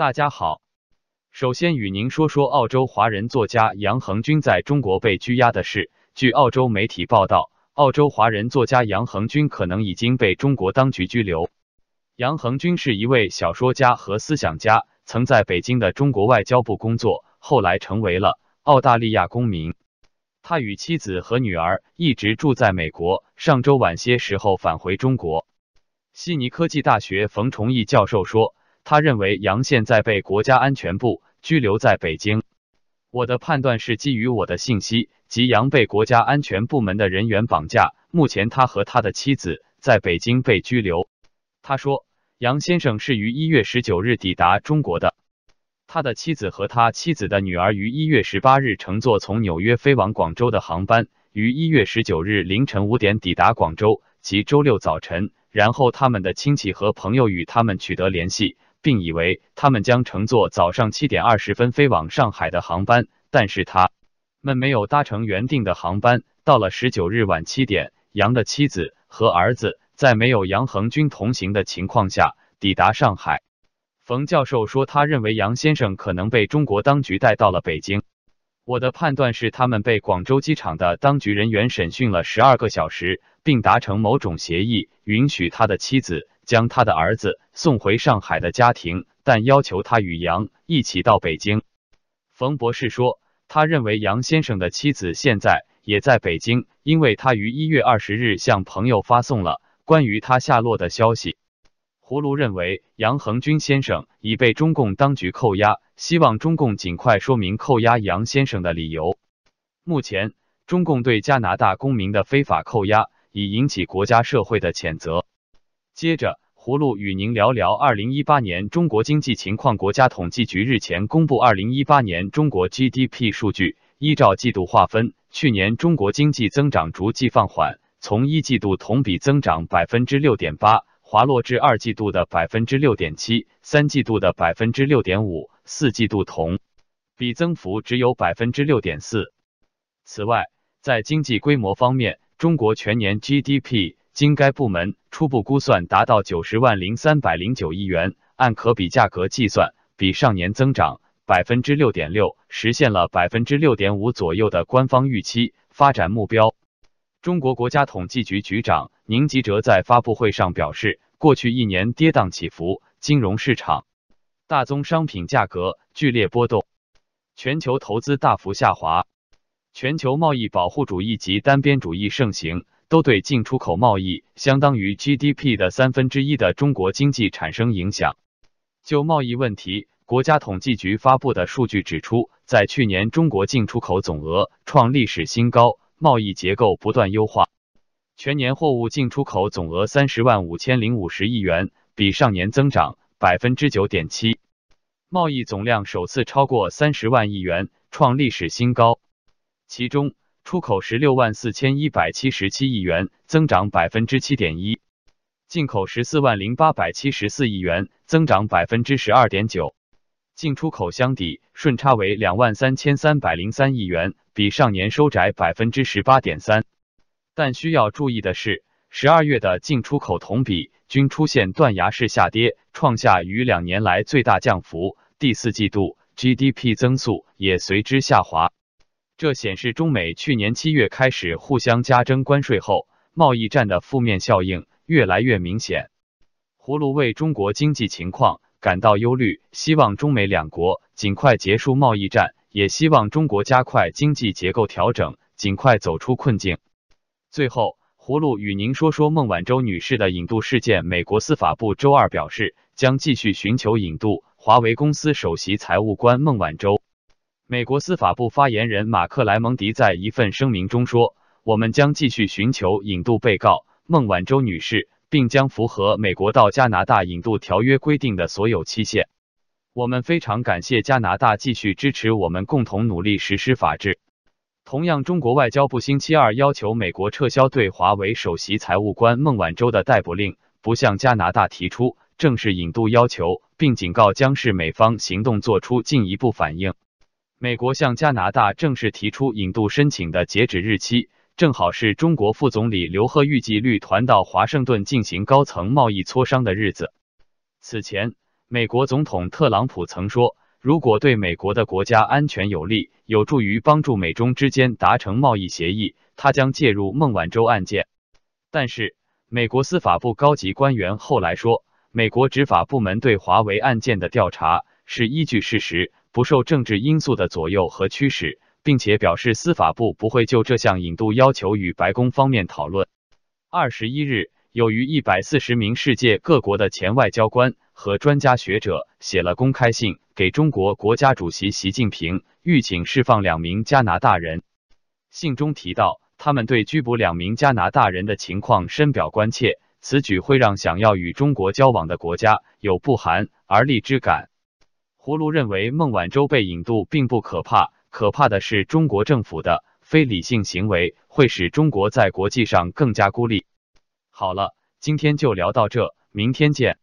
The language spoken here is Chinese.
大家好，首先与您说说澳洲华人作家杨恒军在中国被拘押的事。据澳洲媒体报道，澳洲华人作家杨恒军可能已经被中国当局拘留。杨恒军是一位小说家和思想家，曾在北京的中国外交部工作，后来成为了澳大利亚公民。他与妻子和女儿一直住在美国，上周晚些时候返回中国。悉尼科技大学冯崇义教授说，他认为杨现在被国家安全部拘留在北京。我的判断是基于我的信息，即杨被国家安全部门的人员绑架，目前他和他的妻子在北京被拘留。他说。杨先生是于一月十九日抵达中国的，他的妻子和他妻子的女儿于一月十八日乘坐从纽约飞往广州的航班，于一月十九日凌晨五点抵达广州，及周六早晨。然后他们的亲戚和朋友与他们取得联系，并以为他们将乘坐早上七点二十分飞往上海的航班，但是他们没有搭乘原定的航班。到了十九日晚七点，杨的妻子和儿子。在没有杨恒军同行的情况下抵达上海，冯教授说，他认为杨先生可能被中国当局带到了北京。我的判断是，他们被广州机场的当局人员审讯了十二个小时，并达成某种协议，允许他的妻子将他的儿子送回上海的家庭，但要求他与杨一起到北京。冯博士说，他认为杨先生的妻子现在也在北京，因为他于一月二十日向朋友发送了。关于他下落的消息，葫芦认为杨恒军先生已被中共当局扣押，希望中共尽快说明扣押杨先生的理由。目前，中共对加拿大公民的非法扣押已引起国家社会的谴责。接着，葫芦与您聊聊二零一八年中国经济情况。国家统计局日前公布二零一八年中国 GDP 数据，依照季度划分，去年中国经济增长逐季放缓。从一季度同比增长百分之六点八，滑落至二季度的百分之六点七，三季度的百分之六点五，四季度同比增幅只有百分之六点四。此外，在经济规模方面，中国全年 GDP 经该部门初步估算达到九十万零三百零九亿元，按可比价格计算，比上年增长百分之六点六，实现了百分之六点五左右的官方预期发展目标。中国国家统计局局长宁吉喆在发布会上表示，过去一年跌宕起伏，金融市场、大宗商品价格剧烈波动，全球投资大幅下滑，全球贸易保护主义及单边主义盛行，都对进出口贸易相当于 GDP 的三分之一的中国经济产生影响。就贸易问题，国家统计局发布的数据指出，在去年中国进出口总额创历史新高。贸易结构不断优化，全年货物进出口总额三十万五千零五十亿元，比上年增长百分之九点七。贸易总量首次超过三十万亿元，创历史新高。其中，出口十六万四千一百七十七亿元，增长百分之七点一；进口十四万零八百七十四亿元，增长百分之十二点九。进出口相抵顺差为两万三千三百零三亿元，比上年收窄百分之十八点三。但需要注意的是，十二月的进出口同比均出现断崖式下跌，创下逾两年来最大降幅。第四季度 GDP 增速也随之下滑。这显示中美去年七月开始互相加征关税后，贸易战的负面效应越来越明显。葫芦为中国经济情况。感到忧虑，希望中美两国尽快结束贸易战，也希望中国加快经济结构调整，尽快走出困境。最后，葫芦与您说说孟晚舟女士的引渡事件。美国司法部周二表示，将继续寻求引渡华为公司首席财务官孟晚舟。美国司法部发言人马克莱蒙迪在一份声明中说：“我们将继续寻求引渡被告孟晚舟女士。”并将符合美国到加拿大引渡条约规定的所有期限。我们非常感谢加拿大继续支持我们，共同努力实施法治。同样，中国外交部星期二要求美国撤销对华为首席财务官孟晚舟的逮捕令，不向加拿大提出正式引渡要求，并警告将视美方行动作出进一步反应。美国向加拿大正式提出引渡申请的截止日期。正好是中国副总理刘鹤预计率团到华盛顿进行高层贸易磋商的日子。此前，美国总统特朗普曾说，如果对美国的国家安全有利，有助于帮助美中之间达成贸易协议，他将介入孟晚舟案件。但是，美国司法部高级官员后来说，美国执法部门对华为案件的调查是依据事实，不受政治因素的左右和驱使，并且表示司法部不会就这项引渡要求与白宫方面讨论。二十一日。有逾一百四十名世界各国的前外交官和专家学者写了公开信给中国国家主席习近平，欲请释放两名加拿大人。信中提到，他们对拘捕两名加拿大人的情况深表关切，此举会让想要与中国交往的国家有不寒而栗之感。胡卢认为，孟晚舟被引渡并不可怕，可怕的是中国政府的非理性行为会使中国在国际上更加孤立。好了，今天就聊到这，明天见。